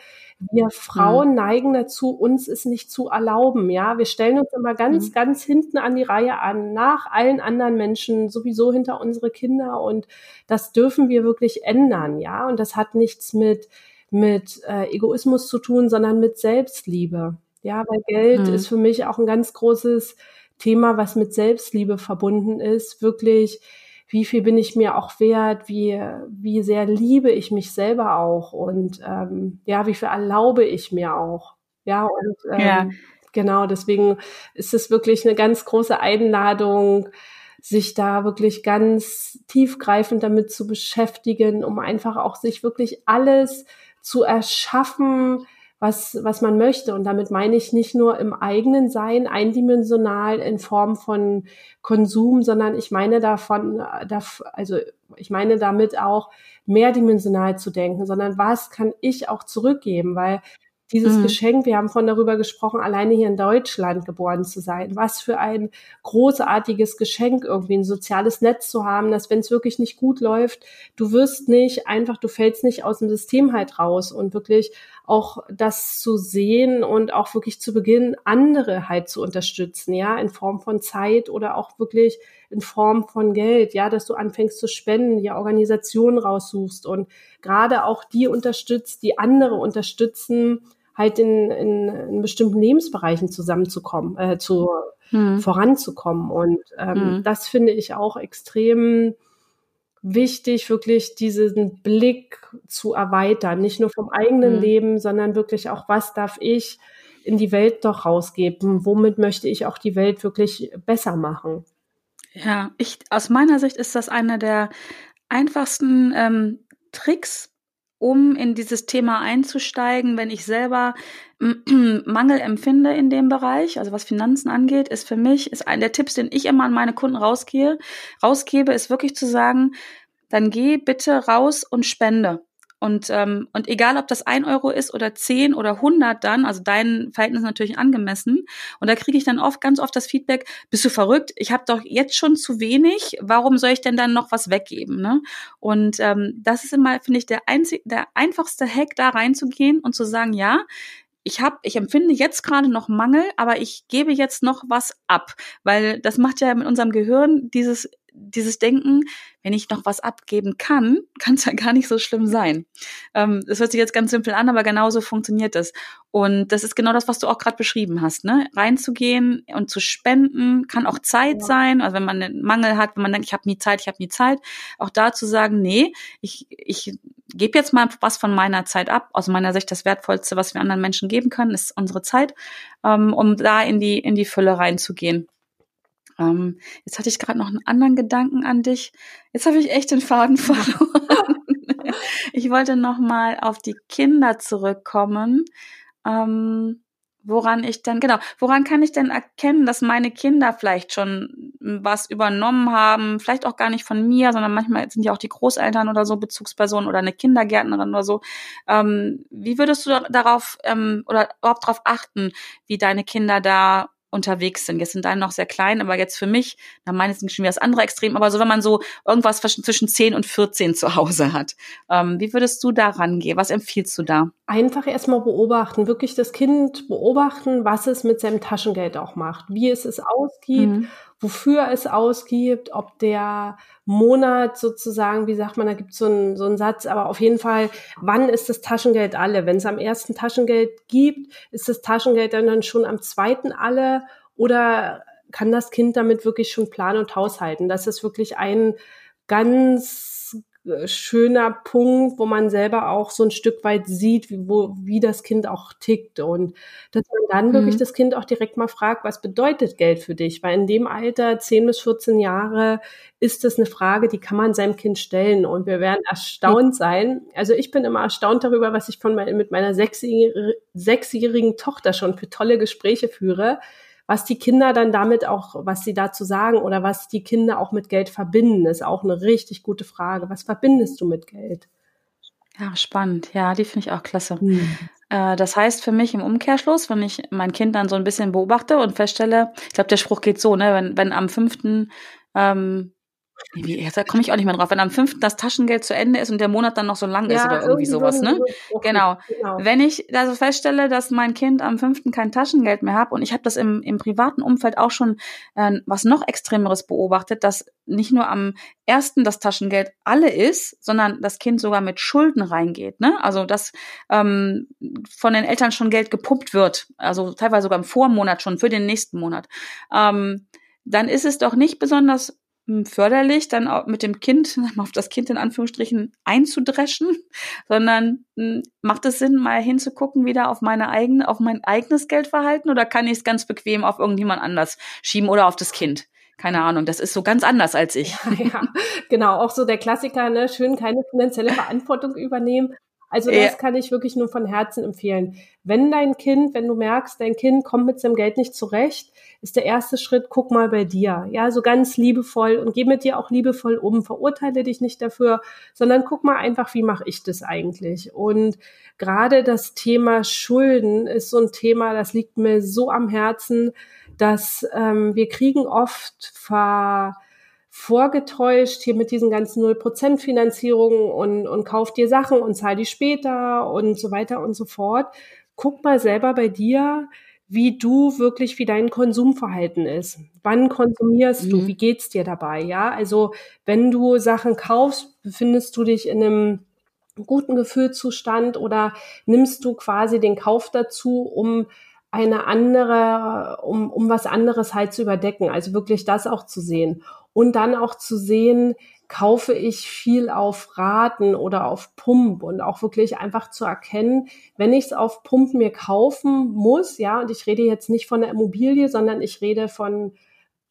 S2: wir Frauen mhm. neigen dazu, uns es nicht zu erlauben. Ja, wir stellen uns immer ganz, mhm. ganz hinten an die Reihe an, nach allen anderen Menschen, sowieso hinter unsere Kinder und das dürfen wir wirklich ändern. Ja, und das hat nichts mit mit äh, Egoismus zu tun, sondern mit Selbstliebe. Ja, weil Geld mhm. ist für mich auch ein ganz großes Thema, was mit Selbstliebe verbunden ist. Wirklich, wie viel bin ich mir auch wert? Wie, wie sehr liebe ich mich selber auch? Und ähm, ja, wie viel erlaube ich mir auch? Ja, und ähm, ja. genau, deswegen ist es wirklich eine ganz große Einladung, sich da wirklich ganz tiefgreifend damit zu beschäftigen, um einfach auch sich wirklich alles zu erschaffen, was, was man möchte. Und damit meine ich nicht nur im eigenen Sein, eindimensional in Form von Konsum, sondern ich meine davon, also ich meine damit auch mehrdimensional zu denken, sondern was kann ich auch zurückgeben, weil dieses mhm. Geschenk, wir haben von darüber gesprochen, alleine hier in Deutschland geboren zu sein. Was für ein großartiges Geschenk, irgendwie ein soziales Netz zu haben, dass wenn es wirklich nicht gut läuft, du wirst nicht einfach, du fällst nicht aus dem System halt raus und wirklich auch das zu sehen und auch wirklich zu beginnen, andere halt zu unterstützen, ja, in Form von Zeit oder auch wirklich in Form von Geld, ja, dass du anfängst zu spenden, die Organisationen raussuchst und gerade auch die unterstützt, die andere unterstützen, halt in, in, in bestimmten Lebensbereichen zusammenzukommen, äh, zu hm. voranzukommen. Und ähm, hm. das finde ich auch extrem wichtig, wirklich diesen Blick zu erweitern, nicht nur vom eigenen mhm. Leben, sondern wirklich auch, was darf ich in die Welt doch rausgeben? Womit möchte ich auch die Welt wirklich besser machen?
S1: Ja, ich, aus meiner Sicht ist das einer der einfachsten ähm, Tricks, um in dieses Thema einzusteigen, wenn ich selber Mangel empfinde in dem Bereich, also was Finanzen angeht, ist für mich, ist ein der Tipps, den ich immer an meine Kunden rausgehe, rausgebe, ist wirklich zu sagen, dann geh bitte raus und spende. Und, ähm, und egal, ob das ein Euro ist oder zehn oder hundert dann, also dein Verhältnis natürlich angemessen. Und da kriege ich dann oft, ganz oft das Feedback, bist du verrückt? Ich habe doch jetzt schon zu wenig. Warum soll ich denn dann noch was weggeben? Ne? Und ähm, das ist immer, finde ich, der, einzig, der einfachste Hack, da reinzugehen und zu sagen, ja, ich habe, ich empfinde jetzt gerade noch Mangel, aber ich gebe jetzt noch was ab, weil das macht ja mit unserem Gehirn dieses dieses Denken, wenn ich noch was abgeben kann, kann es ja gar nicht so schlimm sein. Ähm, das hört sich jetzt ganz simpel an, aber genauso funktioniert das. Und das ist genau das, was du auch gerade beschrieben hast, ne? Reinzugehen und zu spenden, kann auch Zeit ja. sein. Also wenn man einen Mangel hat, wenn man denkt, ich habe nie Zeit, ich habe nie Zeit, auch da zu sagen, nee, ich, ich gebe jetzt mal was von meiner Zeit ab. Aus meiner Sicht das Wertvollste, was wir anderen Menschen geben können, ist unsere Zeit, ähm, um da in die, in die Fülle reinzugehen. Ähm, jetzt hatte ich gerade noch einen anderen Gedanken an dich. Jetzt habe ich echt den Faden verloren. ich wollte noch mal auf die Kinder zurückkommen. Ähm, woran ich dann, genau, woran kann ich denn erkennen, dass meine Kinder vielleicht schon was übernommen haben, vielleicht auch gar nicht von mir, sondern manchmal sind ja auch die Großeltern oder so Bezugspersonen oder eine Kindergärtnerin oder so. Ähm, wie würdest du darauf ähm, oder überhaupt darauf achten, wie deine Kinder da unterwegs sind. Jetzt sind deine noch sehr klein, aber jetzt für mich, da meine ich schon wieder das andere Extrem, aber so, wenn man so irgendwas zwischen 10 und 14 zu Hause hat, ähm, wie würdest du da rangehen? Was empfiehlst du da?
S2: Einfach erstmal beobachten, wirklich das Kind beobachten, was es mit seinem Taschengeld auch macht, wie es es ausgibt, mhm. Wofür es ausgibt, ob der Monat sozusagen, wie sagt man, da gibt es so einen, so einen Satz, aber auf jeden Fall, wann ist das Taschengeld alle? Wenn es am ersten Taschengeld gibt, ist das Taschengeld dann, dann schon am zweiten alle oder kann das Kind damit wirklich schon planen und haushalten? Das ist wirklich ein ganz schöner Punkt, wo man selber auch so ein Stück weit sieht, wie, wo, wie das Kind auch tickt und dass man dann mhm. wirklich das Kind auch direkt mal fragt, was bedeutet Geld für dich? Weil in dem Alter, 10 bis 14 Jahre, ist das eine Frage, die kann man seinem Kind stellen und wir werden erstaunt sein. Also ich bin immer erstaunt darüber, was ich von mein, mit meiner sechsjährigen Tochter schon für tolle Gespräche führe was die Kinder dann damit auch, was sie dazu sagen oder was die Kinder auch mit Geld verbinden, ist auch eine richtig gute Frage. Was verbindest du mit Geld?
S1: Ja, spannend. Ja, die finde ich auch klasse. Hm. Äh, das heißt für mich im Umkehrschluss, wenn ich mein Kind dann so ein bisschen beobachte und feststelle, ich glaube, der Spruch geht so, ne, wenn, wenn am fünften ähm, wie, da komme ich auch nicht mehr drauf. Wenn am fünften das Taschengeld zu Ende ist und der Monat dann noch so lang ja, ist oder irgendwie sowas, ne? Genau. genau. Wenn ich also feststelle, dass mein Kind am fünften kein Taschengeld mehr hat und ich habe das im, im privaten Umfeld auch schon äh, was noch Extremeres beobachtet, dass nicht nur am ersten das Taschengeld alle ist, sondern das Kind sogar mit Schulden reingeht, ne? Also dass ähm, von den Eltern schon Geld gepumpt wird, also teilweise sogar im Vormonat schon für den nächsten Monat. Ähm, dann ist es doch nicht besonders förderlich, dann auch mit dem Kind, auf das Kind in Anführungsstrichen einzudreschen, sondern macht es Sinn, mal hinzugucken, wieder auf meine eigene, auf mein eigenes Geldverhalten oder kann ich es ganz bequem auf irgendjemand anders schieben oder auf das Kind? Keine Ahnung, das ist so ganz anders als ich.
S2: Ja, ja. genau, auch so der Klassiker, ne, schön keine finanzielle Verantwortung übernehmen. Also das ja. kann ich wirklich nur von Herzen empfehlen. Wenn dein Kind, wenn du merkst, dein Kind kommt mit seinem Geld nicht zurecht, ist der erste Schritt, guck mal bei dir. Ja, so ganz liebevoll und geh mit dir auch liebevoll um. Verurteile dich nicht dafür, sondern guck mal einfach, wie mache ich das eigentlich? Und gerade das Thema Schulden ist so ein Thema, das liegt mir so am Herzen, dass ähm, wir kriegen oft ver vorgetäuscht hier mit diesen ganzen 0% Finanzierungen und, und kauf dir Sachen und zahl die später und so weiter und so fort. Guck mal selber bei dir, wie du wirklich, wie dein Konsumverhalten ist. Wann konsumierst mhm. du? Wie geht's dir dabei? Ja, also wenn du Sachen kaufst, befindest du dich in einem guten Gefühlszustand oder nimmst du quasi den Kauf dazu, um eine andere, um, um was anderes halt zu überdecken. Also wirklich das auch zu sehen und dann auch zu sehen, kaufe ich viel auf Raten oder auf Pump und auch wirklich einfach zu erkennen, wenn ich es auf Pump mir kaufen muss, ja, und ich rede jetzt nicht von der Immobilie, sondern ich rede von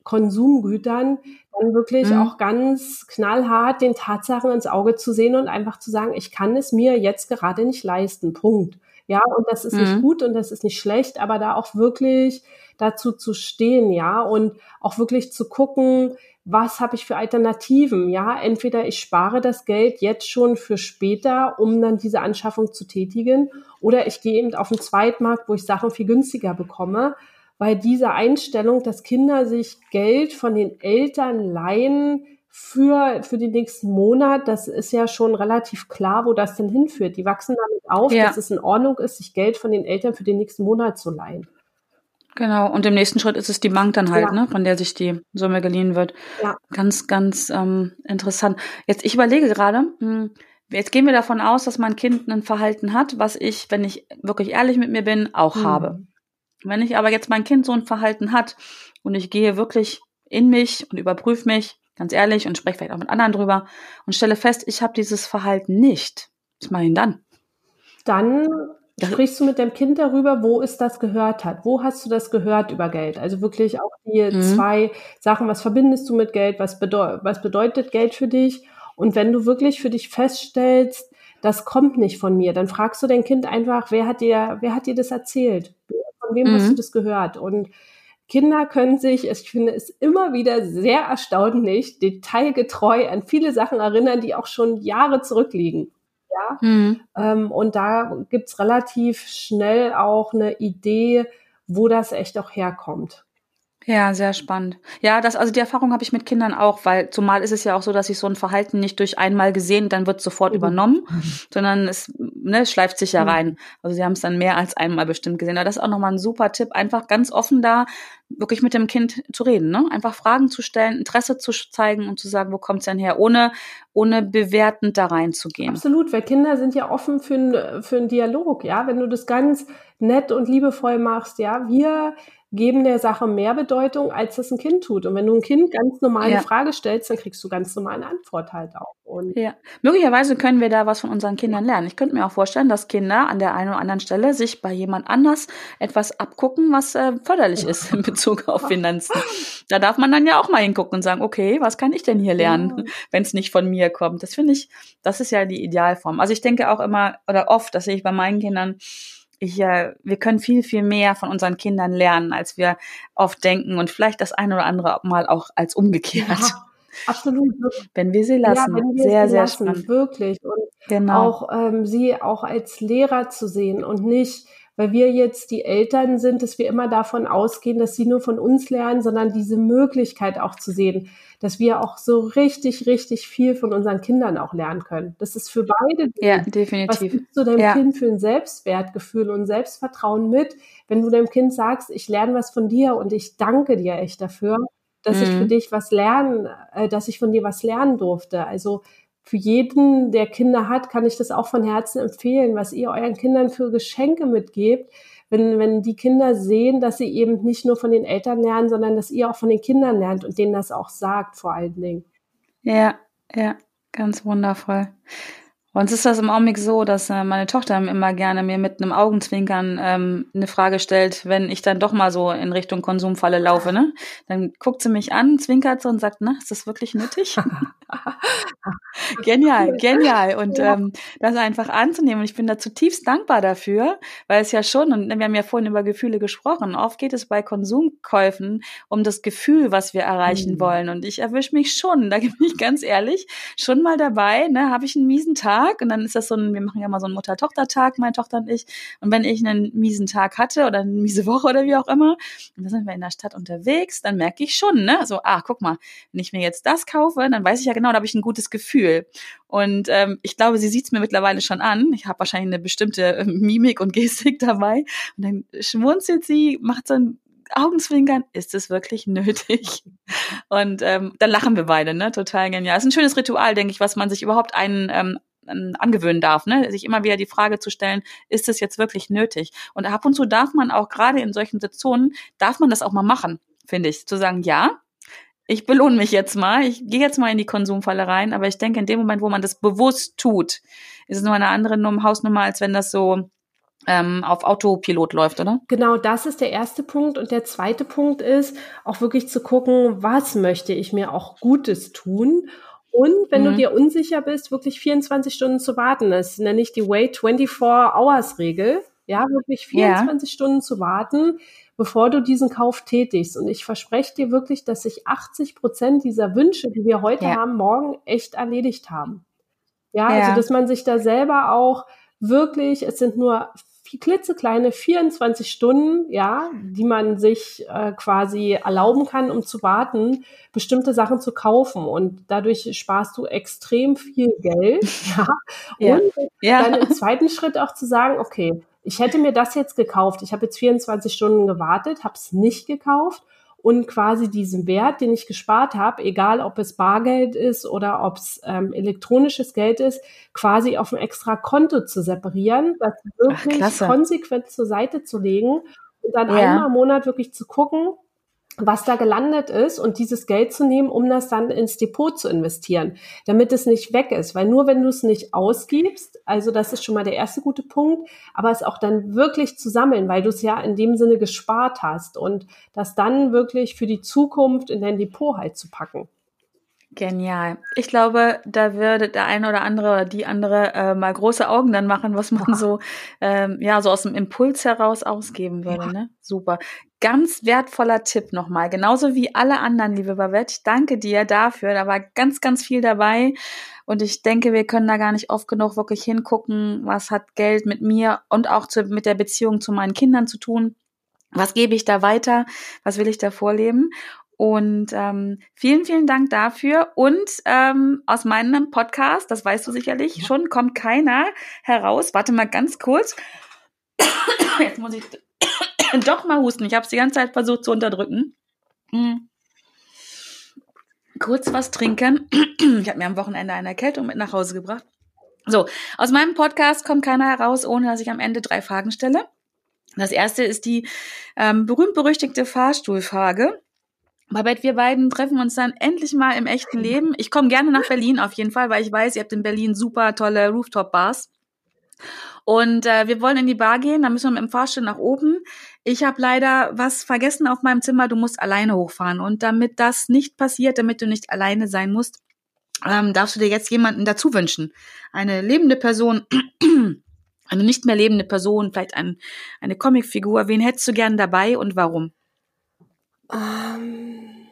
S2: Konsumgütern, dann wirklich mhm. auch ganz knallhart den Tatsachen ins Auge zu sehen und einfach zu sagen, ich kann es mir jetzt gerade nicht leisten. Punkt. Ja, und das ist mhm. nicht gut und das ist nicht schlecht, aber da auch wirklich dazu zu stehen, ja, und auch wirklich zu gucken, was habe ich für Alternativen? Ja, entweder ich spare das Geld jetzt schon für später, um dann diese Anschaffung zu tätigen, oder ich gehe eben auf den Zweitmarkt, wo ich Sachen viel günstiger bekomme, weil diese Einstellung, dass Kinder sich Geld von den Eltern leihen für, für den nächsten Monat, das ist ja schon relativ klar, wo das denn hinführt. Die wachsen damit auf, ja. dass es in Ordnung ist, sich Geld von den Eltern für den nächsten Monat zu leihen.
S1: Genau, und im nächsten Schritt ist es die Bank dann halt, ja. ne, von der sich die Summe geliehen wird. Ja. Ganz, ganz ähm, interessant. Jetzt, ich überlege gerade, hm, jetzt gehen wir davon aus, dass mein Kind ein Verhalten hat, was ich, wenn ich wirklich ehrlich mit mir bin, auch mhm. habe. Wenn ich aber jetzt mein Kind so ein Verhalten hat und ich gehe wirklich in mich und überprüfe mich, ganz ehrlich, und spreche vielleicht auch mit anderen drüber und stelle fest, ich habe dieses Verhalten nicht, was mache ich denn dann?
S2: Dann Sprichst du mit dem Kind darüber, wo es das gehört hat? Wo hast du das gehört über Geld? Also wirklich auch die mhm. zwei Sachen, was verbindest du mit Geld? Was, bedeu was bedeutet Geld für dich? Und wenn du wirklich für dich feststellst, das kommt nicht von mir, dann fragst du dein Kind einfach, wer hat dir, wer hat dir das erzählt? Von wem mhm. hast du das gehört? Und Kinder können sich, ich finde es immer wieder sehr erstaunlich, detailgetreu an viele Sachen erinnern, die auch schon Jahre zurückliegen ja. Mhm. Ähm, und da gibt's relativ schnell auch eine Idee, wo das echt auch herkommt.
S1: Ja, sehr spannend. Ja, das, also die Erfahrung habe ich mit Kindern auch, weil zumal ist es ja auch so, dass sich so ein Verhalten nicht durch einmal gesehen, dann wird sofort mhm. übernommen, sondern es, ne, schleift sich ja mhm. rein. Also sie haben es dann mehr als einmal bestimmt gesehen. Aber das ist auch nochmal ein super Tipp, einfach ganz offen da wirklich mit dem Kind zu reden, ne? Einfach Fragen zu stellen, Interesse zu zeigen und zu sagen, wo kommt's denn her, ohne, ohne bewertend da reinzugehen.
S2: Absolut, weil Kinder sind ja offen für, ein, für einen Dialog, ja. Wenn du das ganz nett und liebevoll machst, ja, wir geben der Sache mehr Bedeutung, als das ein Kind tut. Und wenn du ein Kind ganz normal eine ja. Frage stellst, dann kriegst du ganz normal eine Antwort halt auch.
S1: Und ja. Möglicherweise können wir da was von unseren Kindern lernen. Ich könnte mir auch vorstellen, dass Kinder an der einen oder anderen Stelle sich bei jemand anders etwas abgucken, was äh, förderlich ist in Bezug auf Finanzen. Da darf man dann ja auch mal hingucken und sagen, okay, was kann ich denn hier lernen, ja. wenn es nicht von mir kommt? Das finde ich, das ist ja die Idealform. Also ich denke auch immer oder oft, das sehe ich bei meinen Kindern, ich, äh, wir können viel, viel mehr von unseren Kindern lernen, als wir oft denken und vielleicht das eine oder andere Mal auch als umgekehrt. Ja,
S2: absolut.
S1: Wenn wir sie lassen. Ja, wir sehr, sie sehr lassen, spannend.
S2: Wirklich. Und genau. auch ähm, sie auch als Lehrer zu sehen und nicht weil wir jetzt die Eltern sind, dass wir immer davon ausgehen, dass sie nur von uns lernen, sondern diese Möglichkeit auch zu sehen, dass wir auch so richtig, richtig viel von unseren Kindern auch lernen können. Das ist für beide.
S1: Ja, definitiv.
S2: Was gibst du deinem ja. Kind für ein Selbstwertgefühl und Selbstvertrauen mit, wenn du deinem Kind sagst, ich lerne was von dir und ich danke dir echt dafür, dass mhm. ich für dich was lernen, äh, dass ich von dir was lernen durfte. Also für jeden, der Kinder hat, kann ich das auch von Herzen empfehlen, was ihr euren Kindern für Geschenke mitgebt, wenn, wenn die Kinder sehen, dass sie eben nicht nur von den Eltern lernen, sondern dass ihr auch von den Kindern lernt und denen das auch sagt, vor allen Dingen.
S1: Ja, ja, ganz wundervoll. Uns ist das im Augenblick so, dass äh, meine Tochter immer gerne mir mit einem Augenzwinkern ähm, eine Frage stellt, wenn ich dann doch mal so in Richtung Konsumfalle laufe. Ne? Dann guckt sie mich an, zwinkert so und sagt, na, ist das wirklich nötig? genial, genial. Und ja. ähm, das einfach anzunehmen. Und ich bin da zutiefst dankbar dafür, weil es ja schon, und wir haben ja vorhin über Gefühle gesprochen, oft geht es bei Konsumkäufen um das Gefühl, was wir erreichen mhm. wollen. Und ich erwische mich schon, da bin ich ganz ehrlich, schon mal dabei, ne, habe ich einen miesen Tag Tag und dann ist das so ein, wir machen ja mal so einen Mutter-Tochter-Tag, meine Tochter und ich. Und wenn ich einen miesen Tag hatte oder eine miese Woche oder wie auch immer, und dann sind wir in der Stadt unterwegs, dann merke ich schon, ne, so, ah, guck mal, wenn ich mir jetzt das kaufe, dann weiß ich ja genau, da habe ich ein gutes Gefühl. Und ähm, ich glaube, sie sieht es mir mittlerweile schon an. Ich habe wahrscheinlich eine bestimmte äh, Mimik und Gestik dabei. Und dann schmunzelt sie, macht so ein Augenzwinkern, ist es wirklich nötig? Und ähm, dann lachen wir beide, ne? Total genial. Das ist ein schönes Ritual, denke ich, was man sich überhaupt einen ähm, angewöhnen darf, ne? sich immer wieder die Frage zu stellen, ist es jetzt wirklich nötig? Und ab und zu darf man auch gerade in solchen Situationen, darf man das auch mal machen, finde ich, zu sagen, ja, ich belohne mich jetzt mal, ich gehe jetzt mal in die Konsumfalle rein, aber ich denke, in dem Moment, wo man das bewusst tut, ist es nur eine andere Hausnummer, als wenn das so ähm, auf Autopilot läuft, oder?
S2: Genau, das ist der erste Punkt. Und der zweite Punkt ist, auch wirklich zu gucken, was möchte ich mir auch Gutes tun. Und wenn mhm. du dir unsicher bist, wirklich 24 Stunden zu warten. Das nenne ich die Wait 24 Hours Regel. Ja, wirklich 24 ja. Stunden zu warten, bevor du diesen Kauf tätigst. Und ich verspreche dir wirklich, dass sich 80 Prozent dieser Wünsche, die wir heute ja. haben, morgen echt erledigt haben. Ja, also, ja, also dass man sich da selber auch wirklich, es sind nur klitzekleine 24 Stunden, ja, die man sich äh, quasi erlauben kann, um zu warten, bestimmte Sachen zu kaufen. Und dadurch sparst du extrem viel Geld. Ja. Und ja. dann im zweiten Schritt auch zu sagen, okay, ich hätte mir das jetzt gekauft. Ich habe jetzt 24 Stunden gewartet, habe es nicht gekauft und quasi diesen Wert, den ich gespart habe, egal ob es Bargeld ist oder ob es ähm, elektronisches Geld ist, quasi auf ein extra Konto zu separieren, das wirklich Ach, konsequent zur Seite zu legen und dann ja. einmal im Monat wirklich zu gucken, was da gelandet ist und dieses Geld zu nehmen, um das dann ins Depot zu investieren, damit es nicht weg ist. Weil nur wenn du es nicht ausgibst, also das ist schon mal der erste gute Punkt, aber es auch dann wirklich zu sammeln, weil du es ja in dem Sinne gespart hast und das dann wirklich für die Zukunft in dein Depot halt zu packen.
S1: Genial. Ich glaube, da würde der eine oder andere oder die andere äh, mal große Augen dann machen, was man so ähm, ja so aus dem Impuls heraus ausgeben würde. Ja. Ne? Super. Ganz wertvoller Tipp nochmal. Genauso wie alle anderen, liebe Babette. Ich danke dir dafür. Da war ganz, ganz viel dabei. Und ich denke, wir können da gar nicht oft genug wirklich hingucken, was hat Geld mit mir und auch zu, mit der Beziehung zu meinen Kindern zu tun. Was gebe ich da weiter? Was will ich da vorleben? Und ähm, vielen, vielen Dank dafür. Und ähm, aus meinem Podcast, das weißt du sicherlich ja. schon, kommt keiner heraus. Warte mal ganz kurz. Jetzt muss ich doch mal husten. Ich habe es die ganze Zeit versucht zu unterdrücken. Hm. Kurz was trinken. ich habe mir am Wochenende eine Erkältung mit nach Hause gebracht. So, aus meinem Podcast kommt keiner heraus, ohne dass ich am Ende drei Fragen stelle. Das erste ist die ähm, berühmt-berüchtigte Fahrstuhlfrage. Babette, wir beiden treffen uns dann endlich mal im echten Leben. Ich komme gerne nach Berlin auf jeden Fall, weil ich weiß, ihr habt in Berlin super tolle Rooftop-Bars. Und äh, wir wollen in die Bar gehen, da müssen wir mit dem Fahrstuhl nach oben. Ich habe leider was vergessen auf meinem Zimmer, du musst alleine hochfahren. Und damit das nicht passiert, damit du nicht alleine sein musst, ähm, darfst du dir jetzt jemanden dazu wünschen. Eine lebende Person, eine nicht mehr lebende Person, vielleicht ein, eine Comicfigur. Wen hättest du gern dabei und warum? Ähm,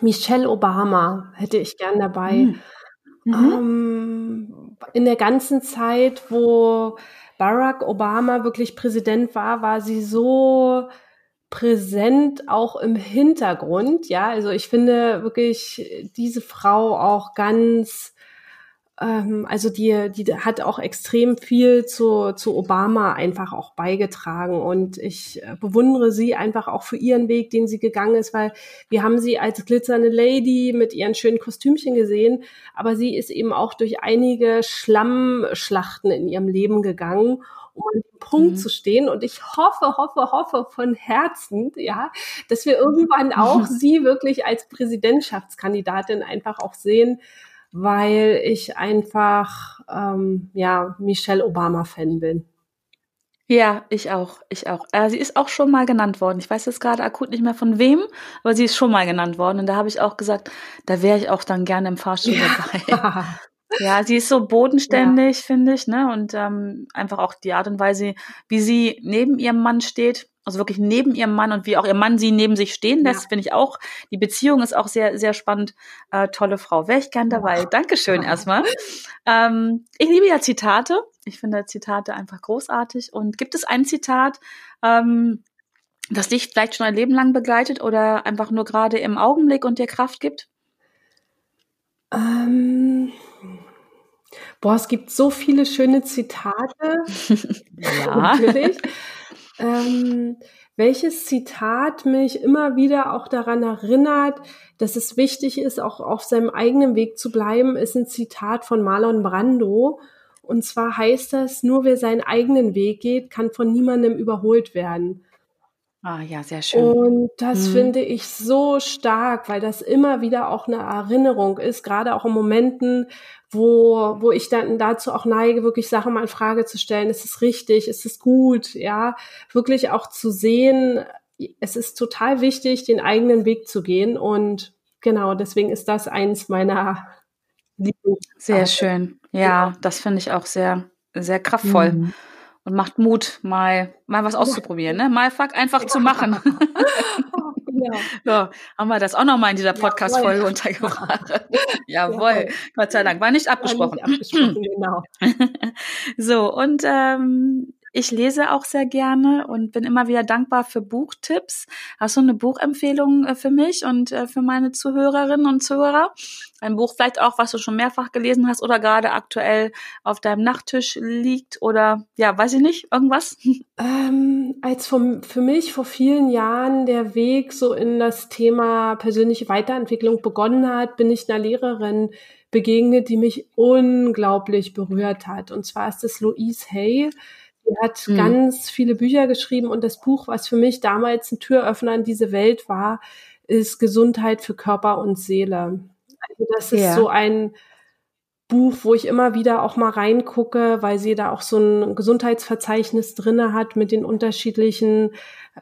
S2: Michelle Obama hätte ich gern dabei. Hm. Mhm. Ähm, in der ganzen Zeit, wo Barack Obama wirklich Präsident war, war sie so präsent auch im Hintergrund. Ja, also ich finde wirklich diese Frau auch ganz also die, die hat auch extrem viel zu, zu Obama einfach auch beigetragen. Und ich äh, bewundere sie einfach auch für ihren Weg, den sie gegangen ist, weil wir haben sie als glitzernde Lady mit ihren schönen Kostümchen gesehen, aber sie ist eben auch durch einige Schlammschlachten in ihrem Leben gegangen um an dem Punkt mhm. zu stehen. Und ich hoffe, hoffe, hoffe von Herzen, ja, dass wir irgendwann auch sie wirklich als Präsidentschaftskandidatin einfach auch sehen, weil ich einfach ähm, ja Michelle Obama Fan bin.
S1: Ja, ich auch, ich auch. Äh, sie ist auch schon mal genannt worden. Ich weiß jetzt gerade akut nicht mehr von wem, aber sie ist schon mal genannt worden. Und da habe ich auch gesagt, da wäre ich auch dann gerne im Fahrstuhl ja. dabei. Ja, sie ist so bodenständig, ja. finde ich, ne? Und ähm, einfach auch die Art und Weise, wie sie neben ihrem Mann steht, also wirklich neben ihrem Mann und wie auch ihr Mann sie neben sich stehen lässt, ja. finde ich auch. Die Beziehung ist auch sehr, sehr spannend. Äh, tolle Frau. Wäre ich gern dabei. Dankeschön erstmal. Ähm, ich liebe ja Zitate. Ich finde Zitate einfach großartig. Und gibt es ein Zitat, ähm, das dich vielleicht schon ein Leben lang begleitet oder einfach nur gerade im Augenblick und dir Kraft gibt?
S2: Ähm, boah, es gibt so viele schöne Zitate. ja. Natürlich. Ähm, welches Zitat mich immer wieder auch daran erinnert, dass es wichtig ist, auch auf seinem eigenen Weg zu bleiben, ist ein Zitat von Marlon Brando. Und zwar heißt das, nur wer seinen eigenen Weg geht, kann von niemandem überholt werden.
S1: Ah ja, sehr schön.
S2: Und das mhm. finde ich so stark, weil das immer wieder auch eine Erinnerung ist, gerade auch in Momenten, wo, wo ich dann dazu auch neige, wirklich Sachen mal in Frage zu stellen. Ist es richtig? Ist es gut? Ja, wirklich auch zu sehen, es ist total wichtig, den eigenen Weg zu gehen. Und genau, deswegen ist das eins meiner
S1: Lieblings. Sehr schön. Ja, ja. das finde ich auch sehr, sehr kraftvoll. Mhm und macht Mut, mal, mal was auszuprobieren, ne? Mal fuck einfach ja. zu machen. ja. So, haben wir das auch nochmal in dieser Podcast-Folge untergebracht. Jawohl. Gott sei Dank. War nicht abgesprochen. War nicht abgesprochen genau. so, und ähm, ich lese auch sehr gerne und bin immer wieder dankbar für Buchtipps. Hast du eine Buchempfehlung äh, für mich und äh, für meine Zuhörerinnen und Zuhörer? Ein Buch vielleicht auch, was du schon mehrfach gelesen hast oder gerade aktuell auf deinem Nachttisch liegt oder ja, weiß ich nicht, irgendwas?
S2: Ähm, als vom, für mich vor vielen Jahren der Weg so in das Thema persönliche Weiterentwicklung begonnen hat, bin ich einer Lehrerin begegnet, die mich unglaublich berührt hat. Und zwar ist es Louise Hay. Sie hat mhm. ganz viele Bücher geschrieben und das Buch, was für mich damals ein Türöffner in diese Welt war, ist Gesundheit für Körper und Seele. Also das ist ja. so ein Buch, wo ich immer wieder auch mal reingucke, weil sie da auch so ein Gesundheitsverzeichnis drinne hat mit den unterschiedlichen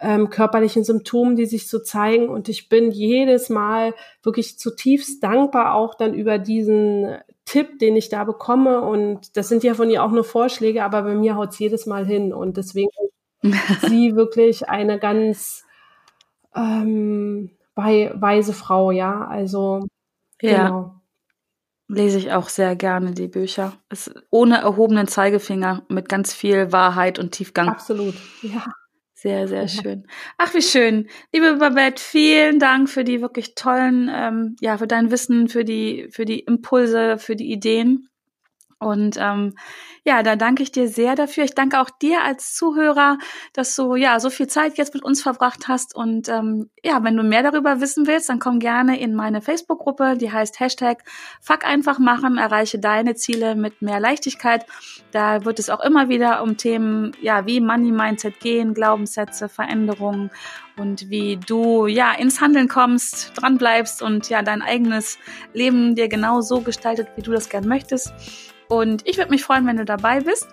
S2: ähm, körperlichen Symptomen, die sich so zeigen. Und ich bin jedes Mal wirklich zutiefst dankbar auch dann über diesen Tipp, den ich da bekomme. Und das sind ja von ihr auch nur Vorschläge, aber bei mir haut es jedes Mal hin. Und deswegen ist sie wirklich eine ganz ähm, weise Frau, ja. Also
S1: ja. genau. Lese ich auch sehr gerne die Bücher. Es, ohne erhobenen Zeigefinger, mit ganz viel Wahrheit und Tiefgang.
S2: Absolut, ja.
S1: Sehr, sehr schön. Ach, wie schön. Liebe Babette, vielen Dank für die wirklich tollen, ähm, ja, für dein Wissen, für die, für die Impulse, für die Ideen. Und ähm, ja, da danke ich dir sehr dafür. Ich danke auch dir als Zuhörer, dass du ja so viel Zeit jetzt mit uns verbracht hast. Und ähm, ja, wenn du mehr darüber wissen willst, dann komm gerne in meine Facebook-Gruppe, die heißt Hashtag Fuck einfach machen, erreiche deine Ziele mit mehr Leichtigkeit. Da wird es auch immer wieder um Themen, ja, wie Money Mindset gehen, Glaubenssätze, Veränderungen und wie du ja ins Handeln kommst, dran bleibst und ja dein eigenes Leben dir genau so gestaltet, wie du das gern möchtest. Und ich würde mich freuen, wenn du dabei bist.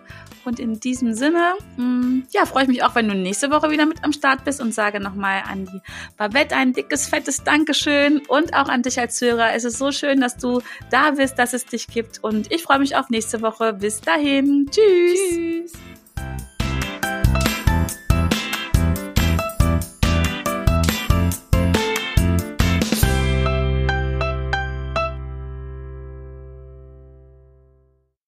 S1: Und in diesem Sinne, mh, mm, ja, freue ich mich auch, wenn du nächste Woche wieder mit am Start bist und sage nochmal an die Babette ein dickes, fettes Dankeschön und auch an dich als Hörer. Es ist so schön, dass du da bist, dass es dich gibt. Und ich freue mich auf nächste Woche. Bis dahin. Tschüss. Tschüss.